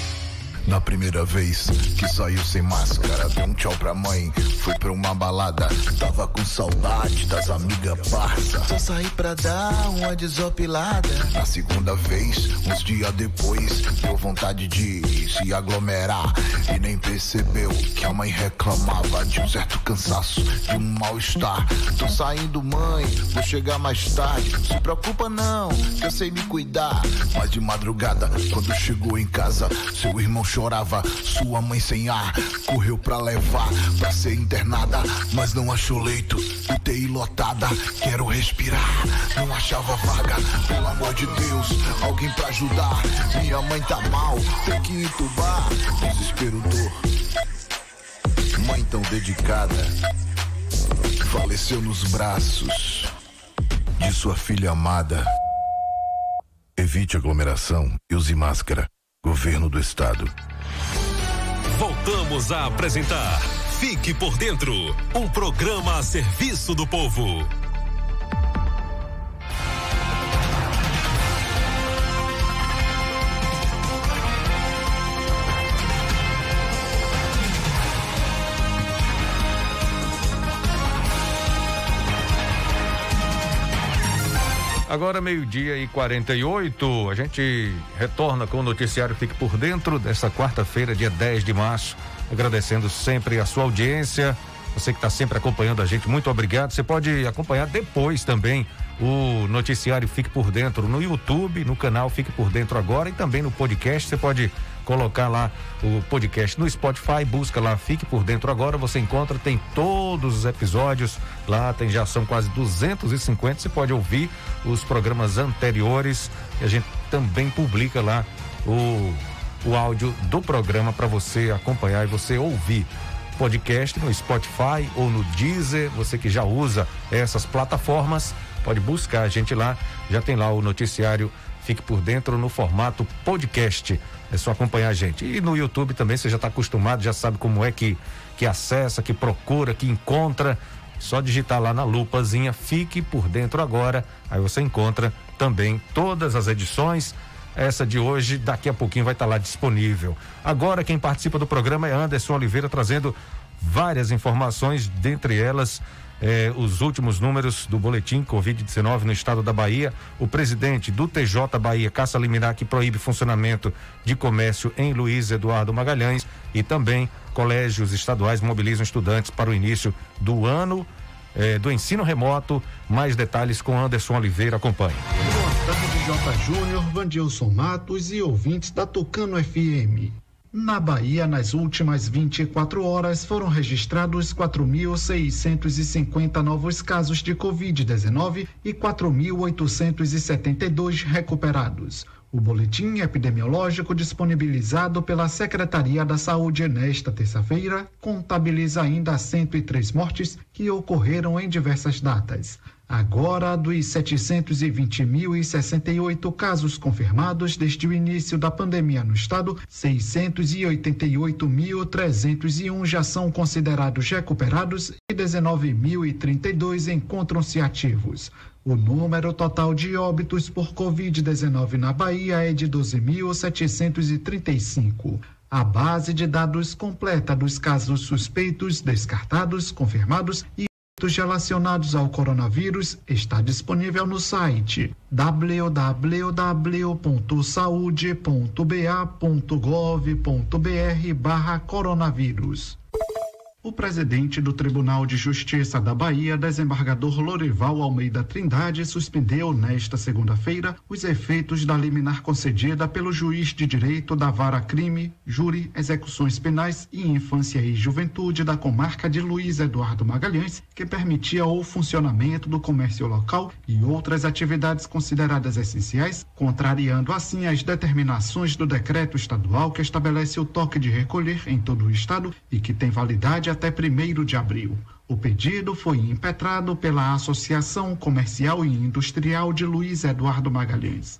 Na primeira vez que saiu sem máscara, deu um tchau pra mãe. Fui pra uma balada, tava com saudade das amigas parça. Só saí pra dar uma desopilada. Na segunda vez, uns dias depois, deu vontade de se aglomerar. E nem percebeu que a mãe reclamava de um certo cansaço, de um mal-estar. Tô saindo, mãe, vou chegar mais tarde. Se preocupa não, que eu sei me cuidar. Mas de madrugada, quando chegou em casa, seu irmão chorava, sua mãe sem ar, correu pra levar pra ser internada, mas não achou leito, UTI lotada, quero respirar, não achava vaga, pelo amor de Deus, alguém pra ajudar, minha mãe tá mal, tem que entubar, desespero dor, mãe tão dedicada, faleceu nos braços de sua filha amada. Evite aglomeração e use máscara. Governo do Estado. Voltamos a apresentar Fique por Dentro um programa a serviço do povo. Agora, meio-dia e 48, a gente retorna com o noticiário Fique por Dentro dessa quarta-feira, dia 10 de março. Agradecendo sempre a sua audiência, você que está sempre acompanhando a gente, muito obrigado. Você pode acompanhar depois também o noticiário Fique por Dentro no YouTube, no canal Fique por Dentro agora e também no podcast. Você pode colocar lá o podcast no Spotify, busca lá Fique por Dentro. Agora, você encontra, tem todos os episódios lá, tem já são quase 250, você pode ouvir os programas anteriores a gente também publica lá o, o áudio do programa para você acompanhar e você ouvir. Podcast no Spotify ou no Deezer, você que já usa essas plataformas, pode buscar a gente lá, já tem lá o noticiário Fique por Dentro no formato podcast. É só acompanhar a gente. E no YouTube também você já está acostumado, já sabe como é que, que acessa, que procura, que encontra. Só digitar lá na lupazinha, fique por dentro agora. Aí você encontra também todas as edições. Essa de hoje, daqui a pouquinho vai estar tá lá disponível. Agora, quem participa do programa é Anderson Oliveira, trazendo várias informações, dentre elas eh, os últimos números do boletim Covid-19 no estado da Bahia. O presidente do TJ Bahia, Caça Liminar, que proíbe funcionamento de comércio em Luiz Eduardo Magalhães e também colégios estaduais mobilizam estudantes para o início do ano eh, do ensino remoto. Mais detalhes com Anderson Oliveira. Acompanhe. Boa tarde. Júnior, Vandilson Matos e ouvintes da Tucano FM. Na Bahia, nas últimas 24 horas, foram registrados 4.650 novos casos de Covid-19 e 4.872 recuperados. O boletim epidemiológico disponibilizado pela Secretaria da Saúde nesta terça-feira contabiliza ainda 103 mortes que ocorreram em diversas datas. Agora, dos 720.068 casos confirmados desde o início da pandemia no estado, 688.301 já são considerados recuperados e 19.032 encontram-se ativos. O número total de óbitos por Covid-19 na Bahia é de 12.735. A base de dados completa dos casos suspeitos, descartados, confirmados e relacionados ao coronavírus está disponível no site www.saude.ba.gov.br barra coronavírus. O presidente do Tribunal de Justiça da Bahia, desembargador Lorival Almeida Trindade, suspendeu nesta segunda-feira os efeitos da liminar concedida pelo juiz de direito da Vara Crime, Júri, Execuções Penais e Infância e Juventude da comarca de Luiz Eduardo Magalhães, que permitia o funcionamento do comércio local e outras atividades consideradas essenciais, contrariando assim as determinações do decreto estadual que estabelece o toque de recolher em todo o estado e que tem validade até 1 de abril. O pedido foi impetrado pela Associação Comercial e Industrial de Luiz Eduardo Magalhães.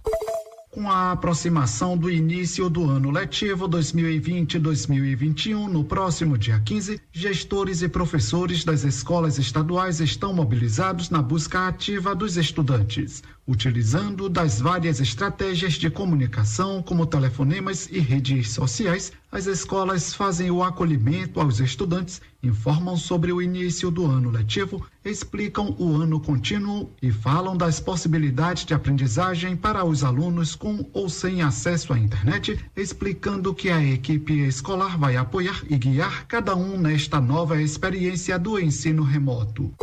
Com a aproximação do início do ano letivo 2020-2021, no próximo dia 15, gestores e professores das escolas estaduais estão mobilizados na busca ativa dos estudantes, utilizando das várias estratégias de comunicação, como telefonemas e redes sociais. As escolas fazem o acolhimento aos estudantes, informam sobre o início do ano letivo, explicam o ano contínuo e falam das possibilidades de aprendizagem para os alunos com ou sem acesso à internet, explicando que a equipe escolar vai apoiar e guiar cada um nesta nova experiência do ensino remoto.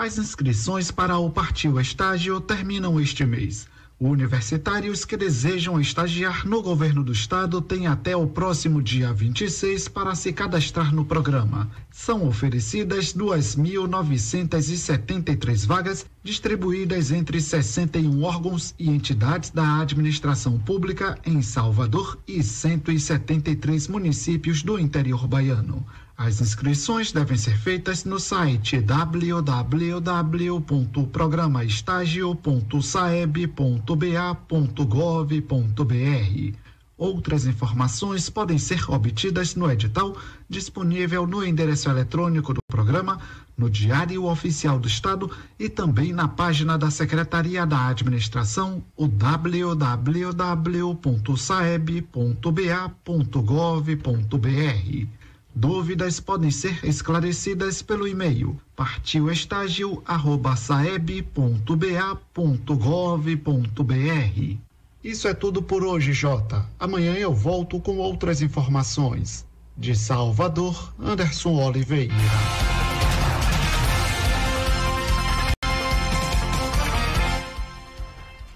As inscrições para o Partiu Estágio terminam este mês. Universitários que desejam estagiar no governo do estado têm até o próximo dia 26 para se cadastrar no programa. São oferecidas 2.973 vagas distribuídas entre 61 órgãos e entidades da administração pública em Salvador e 173 municípios do interior baiano. As inscrições devem ser feitas no site www.programaestagio.saeb.ba.gov.br. Outras informações podem ser obtidas no edital disponível no endereço eletrônico do programa, no Diário Oficial do Estado e também na página da Secretaria da Administração, o www.saeb.ba.gov.br. Dúvidas podem ser esclarecidas pelo e-mail partiuestágio@saeb.ba.gov.br. Isso é tudo por hoje, Jota. Amanhã eu volto com outras informações. De Salvador, Anderson Oliveira.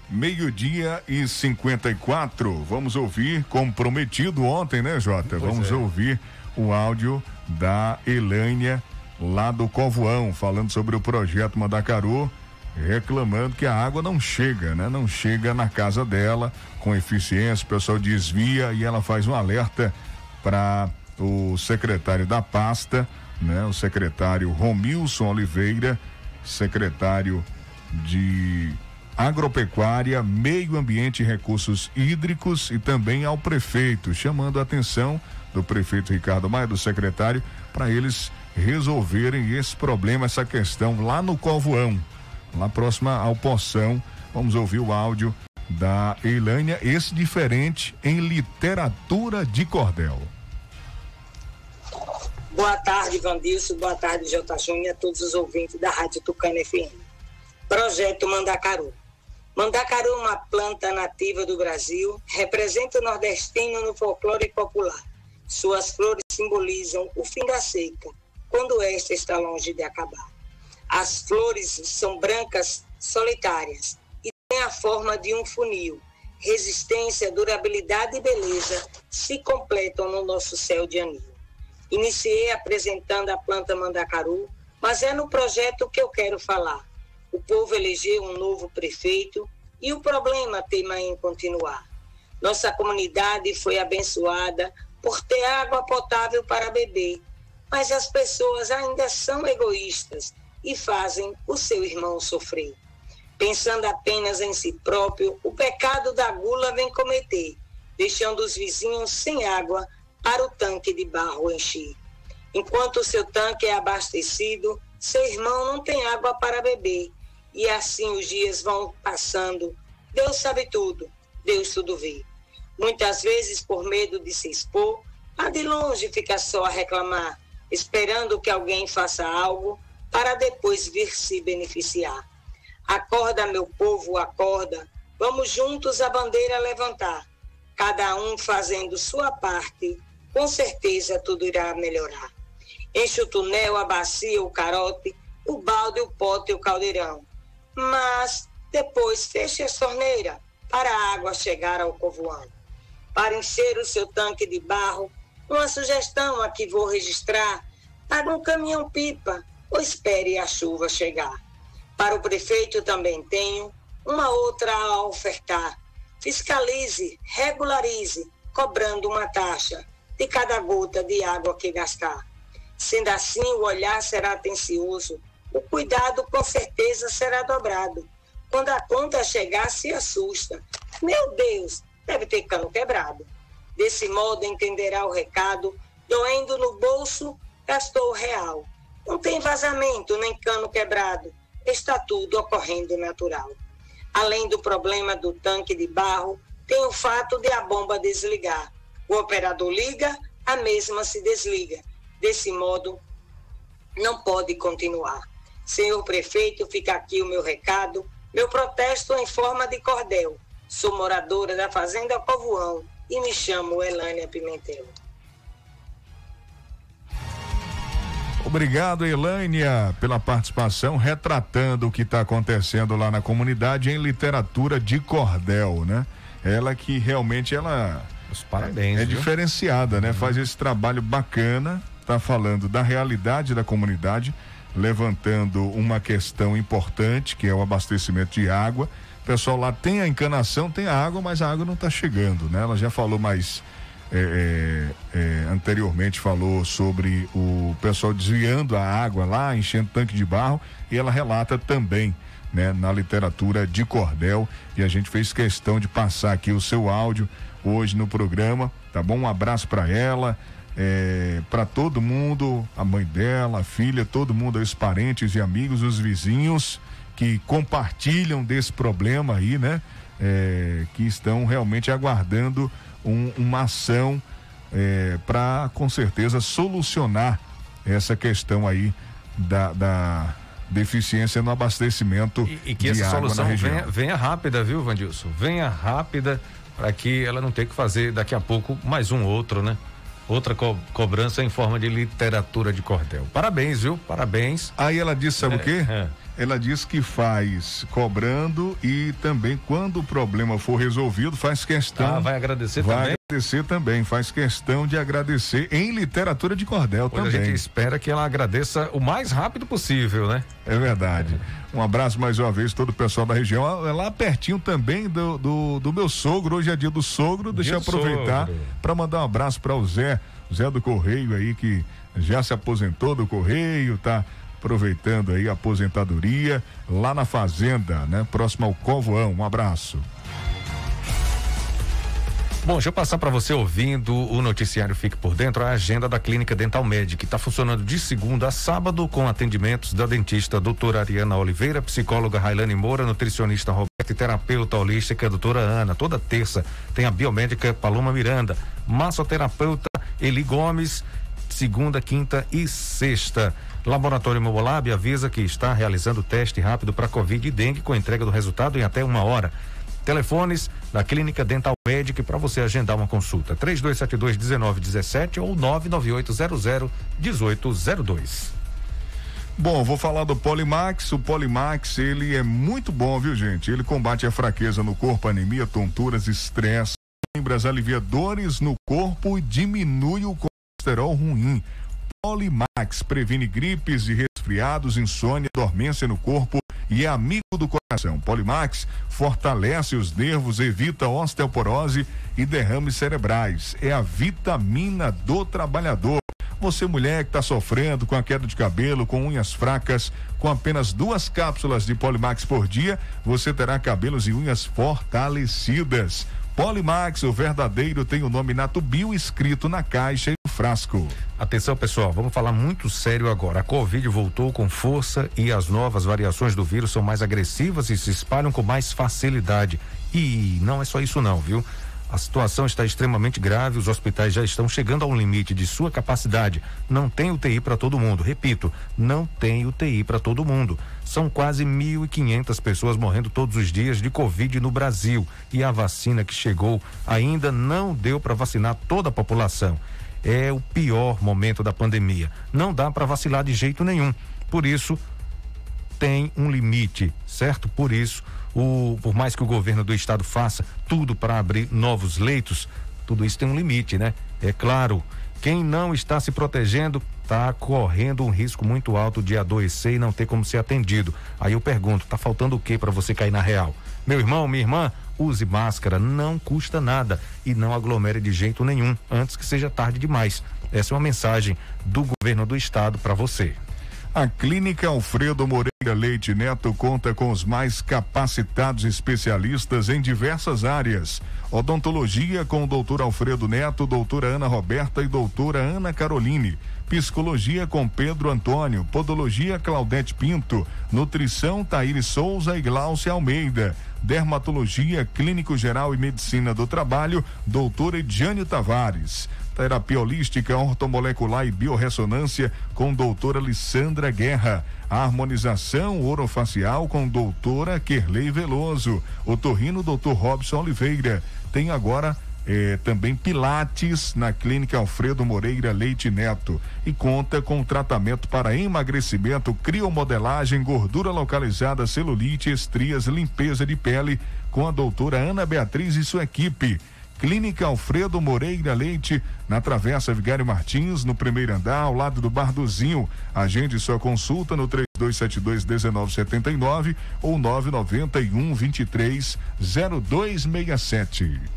Meio-dia e 54. Vamos ouvir, como prometido ontem, né, Jota? Pois Vamos é. ouvir o áudio da Elânia lá do Covoão, falando sobre o projeto Mandacaru, reclamando que a água não chega, né? Não chega na casa dela com eficiência, o pessoal desvia e ela faz um alerta para o secretário da pasta, né? O secretário Romilson Oliveira, secretário de Agropecuária, Meio Ambiente e Recursos Hídricos e também ao prefeito, chamando a atenção do prefeito Ricardo Maia, do secretário, para eles resolverem esse problema, essa questão lá no Covoão, lá próxima ao Poção. Vamos ouvir o áudio da Eilânia, esse diferente em literatura de cordel. Boa tarde, Vandilson. Boa tarde, J. Júnior, e a todos os ouvintes da Rádio Tucano FM. Projeto Mandacaru. Mandacaru é uma planta nativa do Brasil, representa o nordestino no folclore popular suas flores simbolizam o fim da seca, quando esta está longe de acabar. As flores são brancas solitárias e têm a forma de um funil. Resistência, durabilidade e beleza se completam no nosso céu de anil. Iniciei apresentando a planta mandacaru, mas é no projeto que eu quero falar. O povo elegeu um novo prefeito e o problema teima em continuar. Nossa comunidade foi abençoada por ter água potável para beber, mas as pessoas ainda são egoístas e fazem o seu irmão sofrer. Pensando apenas em si próprio, o pecado da gula vem cometer, deixando os vizinhos sem água para o tanque de barro encher. Enquanto o seu tanque é abastecido, seu irmão não tem água para beber. E assim os dias vão passando. Deus sabe tudo, Deus tudo vê. Muitas vezes, por medo de se expor, a de longe fica só a reclamar, esperando que alguém faça algo para depois vir se beneficiar. Acorda, meu povo, acorda, vamos juntos a bandeira levantar, cada um fazendo sua parte, com certeza tudo irá melhorar. Enche o túnel, a bacia, o carote, o balde, o pote o caldeirão. Mas depois feche a torneira para a água chegar ao covoão. Para encher o seu tanque de barro, uma sugestão aqui vou registrar. Pague um caminhão-pipa ou espere a chuva chegar. Para o prefeito também tenho uma outra a ofertar. Fiscalize, regularize, cobrando uma taxa de cada gota de água que gastar. Sendo assim, o olhar será atencioso, o cuidado com certeza será dobrado. Quando a conta chegar, se assusta. Meu Deus, deve ter cano quebrado. Desse modo, entenderá o recado, doendo no bolso, gastou o real. Não tem vazamento nem cano quebrado, está tudo ocorrendo natural. Além do problema do tanque de barro, tem o fato de a bomba desligar. O operador liga, a mesma se desliga. Desse modo, não pode continuar. Senhor prefeito, fica aqui o meu recado, meu protesto em forma de cordel. Sou moradora da Fazenda Covoão e me chamo Elânia Pimentel. Obrigado, Elânia, pela participação, retratando o que está acontecendo lá na comunidade em literatura de cordel, né? Ela que realmente ela Os parabéns. é, é diferenciada, né? Faz esse trabalho bacana, tá falando da realidade da comunidade, levantando uma questão importante, que é o abastecimento de água. O pessoal lá tem a encanação, tem a água, mas a água não está chegando, né? Ela já falou mais é, é, é, anteriormente falou sobre o pessoal desviando a água lá, enchendo tanque de barro, e ela relata também, né, na literatura de cordel, e a gente fez questão de passar aqui o seu áudio hoje no programa, tá bom? Um abraço para ela, é, para todo mundo, a mãe dela, a filha, todo mundo, os parentes e amigos, os vizinhos que compartilham desse problema aí, né? É, que estão realmente aguardando um- uma ação para com certeza solucionar essa questão aí da, da deficiência no abastecimento E que de essa solução venha, venha rápida, viu, Vandilson? Venha rápida para que ela não tenha que fazer daqui a pouco mais um outro, né? Outra co- cobrança em forma de literatura de cordel. Parabéns, viu? Parabéns. Aí ela disse, sabe É, o quê? é. Ela diz que faz cobrando e também quando o problema for resolvido faz questão. Ah, vai agradecer vai também? agradecer também, faz questão de agradecer em literatura de cordel a também. gente espera que ela agradeça o mais rápido possível, né? É verdade. Um abraço mais uma vez todo o pessoal da região. É Lá pertinho também do, do, do meu sogro. Hoje é dia do sogro. Deixa eu aproveitar para mandar um abraço para o Zé, Zé do Correio aí que já se aposentou do Correio, tá aproveitando aí a aposentadoria lá na fazenda, né? Próximo ao Covoão. Um abraço. Bom, deixa eu passar para você ouvindo o noticiário Fique por Dentro, a agenda da Clínica Dental Med, que está funcionando de segunda a sábado com atendimentos da dentista doutora Ariana Oliveira, psicóloga Railane Moura, nutricionista Roberto e terapeuta holística doutora Ana. Toda terça tem a biomédica Paloma Miranda, massoterapeuta Eli Gomes, segunda, quinta e sexta. Laboratório Mobolab avisa que está realizando teste rápido para Covid e dengue com entrega do resultado em até uma hora. Telefones da Clínica Dental Medic para você agendar uma consulta: 3272-1917 ou 99800-1802. Bom, vou falar do Polimax. O Polimax, ele é muito bom, viu, gente? Ele combate a fraqueza no corpo, anemia, tonturas, estresse, lembras, alivia dores no corpo e diminui o colesterol ruim. Polimax previne gripes e resfriados, insônia, dormência no corpo e é amigo do coração. Polimax fortalece os nervos, evita osteoporose e derrames cerebrais. É a vitamina do trabalhador. Você, mulher que está sofrendo com a queda de cabelo, com unhas fracas, com apenas duas cápsulas de Polimax por dia, você terá cabelos e unhas fortalecidas. Polimax, o verdadeiro, tem o nome Natubio escrito na caixa e no frasco. Atenção, pessoal, vamos falar muito sério agora. A Covid voltou com força e as novas variações do vírus são mais agressivas e se espalham com mais facilidade. E não é só isso não, viu? A situação está extremamente grave, os hospitais já estão chegando ao limite de sua capacidade. Não tem UTI para todo mundo. Repito, não tem UTI para todo mundo. São quase 1.500 pessoas morrendo todos os dias de Covid no Brasil. E a vacina que chegou ainda não deu para vacinar toda a população. é o pior momento da pandemia. Não dá para vacilar de jeito nenhum. Por isso, tem um limite, certo? Por isso, o, por mais que o governo do estado faça tudo para abrir novos leitos, tudo isso tem um limite, né? É claro, quem não está se protegendo está correndo um risco muito alto de adoecer e não ter como ser atendido. Aí eu pergunto, tá faltando o que para você cair na real? Meu irmão, minha irmã, use máscara, não custa nada e não aglomere de jeito nenhum antes que seja tarde demais. Essa é uma mensagem do governo do estado para você. A Clínica Alfredo Moreira Leite Neto conta com os mais capacitados especialistas em diversas áreas. Odontologia com o doutor Alfredo Neto, doutora Ana Roberta e doutora Ana Caroline. Psicologia com Pedro Antônio, Podologia Claudete Pinto, Nutrição Taíri Souza e Glaucia Almeida, Dermatologia Clínico Geral e Medicina do Trabalho, doutora Ediane Tavares terapia holística, ortomolecular e biorressonância com doutora Lissandra Guerra. Harmonização orofacial com doutora Kerley Veloso. O torrino doutor Robson Oliveira. Tem agora eh, também Pilates na Clínica Alfredo Moreira Leite Neto e conta com tratamento para emagrecimento, criomodelagem, gordura localizada, celulite, estrias, limpeza de pele com a doutora Ana Beatriz e sua equipe. Clínica Alfredo Moreira Leite, na Travessa Vigário Martins, no primeiro andar, ao lado do Barduzinho. Agende sua consulta no 3272-1979 ou 991 23 0267.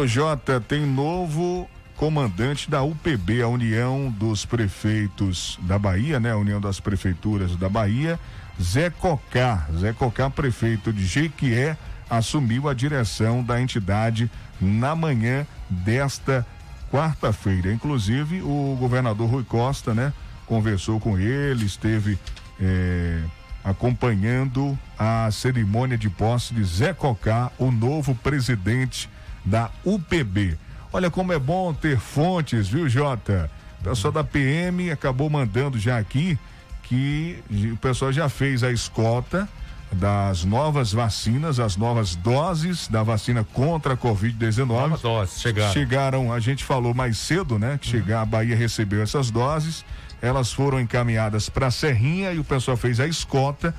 Ô Jota, tem novo comandante da UPB, a União dos Prefeitos da Bahia, né? A União das Prefeituras da Bahia, Zé Cocá. Zé Cocá, prefeito de Jequié, assumiu a direção da entidade na manhã desta quarta-feira. Inclusive, o governador Rui Costa, né? Conversou com ele, esteve eh, acompanhando a cerimônia de posse de Zé Cocá, o novo presidente da UPB. Olha como é bom ter fontes, viu, Jota? O pessoal da PM acabou mandando já aqui que o pessoal já fez a escolta das novas vacinas, as novas doses da vacina contra a Covid-19. Novas doses, chegaram. Chegaram, a gente falou mais cedo, né? Que Uhum. chegar, a Bahia recebeu essas doses, elas foram encaminhadas para a Serrinha e o pessoal fez a escolta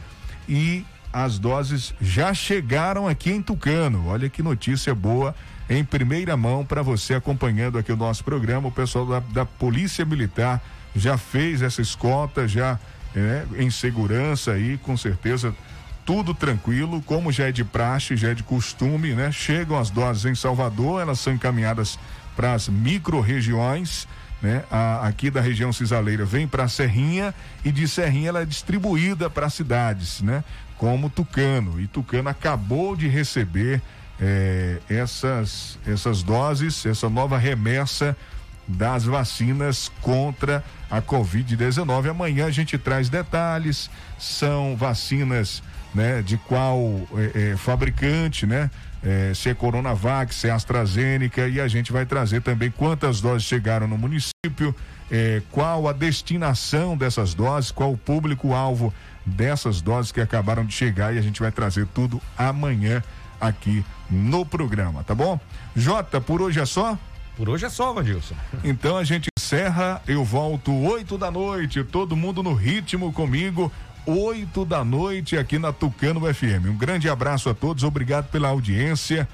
e as doses já chegaram aqui em Tucano. Olha que notícia boa em primeira mão para você acompanhando aqui o nosso programa. O pessoal da, da Polícia Militar já fez essa escolta, já é, em segurança aí, com certeza tudo tranquilo, como já é de praxe, já é de costume, né? Chegam as doses em Salvador, elas são encaminhadas para as micro-regiões, né? A, aqui da região cisaleira vem para Serrinha e de Serrinha ela é distribuída para cidades, né? Como Tucano. E Tucano acabou de receber eh, essas, essas doses, essa nova remessa das vacinas contra a Covid-19. Amanhã a gente traz detalhes, são vacinas né, de qual eh, eh, fabricante, né? eh, se é Coronavac, se é AstraZeneca, e a gente vai trazer também quantas doses chegaram no município, eh, qual a destinação dessas doses, qual o público-alvo dessas doses que acabaram de chegar, e a gente vai trazer tudo amanhã aqui no programa, tá bom? Jota, por hoje é só? Por hoje é só, Vandilson. Então a gente encerra, eu volto oito da noite, todo mundo no ritmo comigo, oito da noite aqui na Tucano FM. Um grande abraço a todos, obrigado pela audiência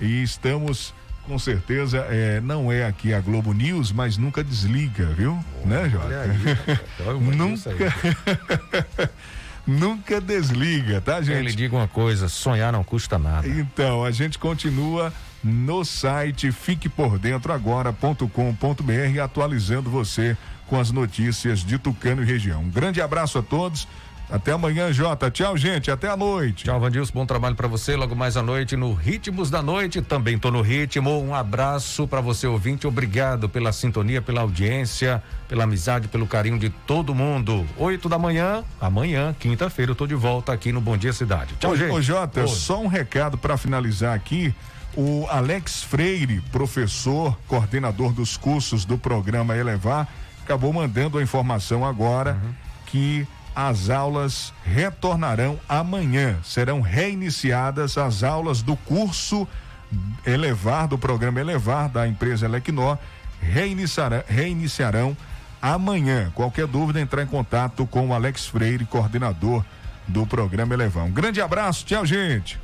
e estamos com certeza, é, não é aqui a Globo News, mas nunca desliga, viu? né, Jota? aí. nunca, nunca desliga, tá, Eu gente? lhe digo uma coisa, sonhar não custa nada. Então, a gente continua no site fiquepordentro agora.com.br atualizando você com as notícias de Tucano e região. Um grande abraço a todos. Até amanhã, Jota. Tchau, gente. Até a noite. Tchau, Vandilson. Bom trabalho para você. Logo mais à noite no Ritmos da Noite. Também tô no ritmo. Um abraço para você, ouvinte. Obrigado pela sintonia, pela audiência, pela amizade, pelo carinho de todo mundo. Oito da manhã, amanhã, quinta-feira, eu tô de volta aqui no Bom Dia Cidade. Tchau, ô, gente. Ô, Jota, só um recado para finalizar aqui. O Alex Freire, professor, coordenador dos cursos do programa Elevar, acabou mandando a informação agora uhum. que as aulas retornarão amanhã. Serão reiniciadas as aulas do curso Elevar, do programa Elevar, da empresa Elecnor, reiniciarão, reiniciarão amanhã. Qualquer dúvida, entrar em contato com o Alex Freire, coordenador do programa Elevar. Um grande abraço, tchau, gente.